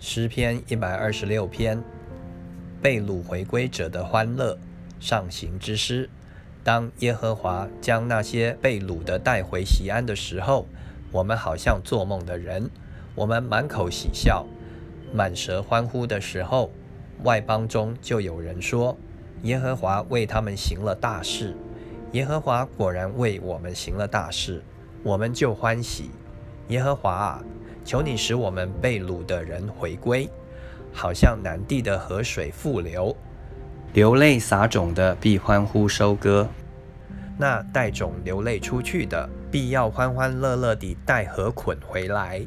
诗篇一百二十六篇，被掳回归者的欢乐，上行之诗。当耶和华将那些被掳的带回西安的时候，我们好像做梦的人，我们满口喜笑，满舌欢呼的时候，外邦中就有人说：耶和华为他们行了大事。耶和华果然为我们行了大事，我们就欢喜。耶和华啊！求你使我们被掳的人回归，好像南地的河水复流，流泪撒种的必欢呼收割，那带种流泪出去的必要欢欢乐乐地带禾捆回来。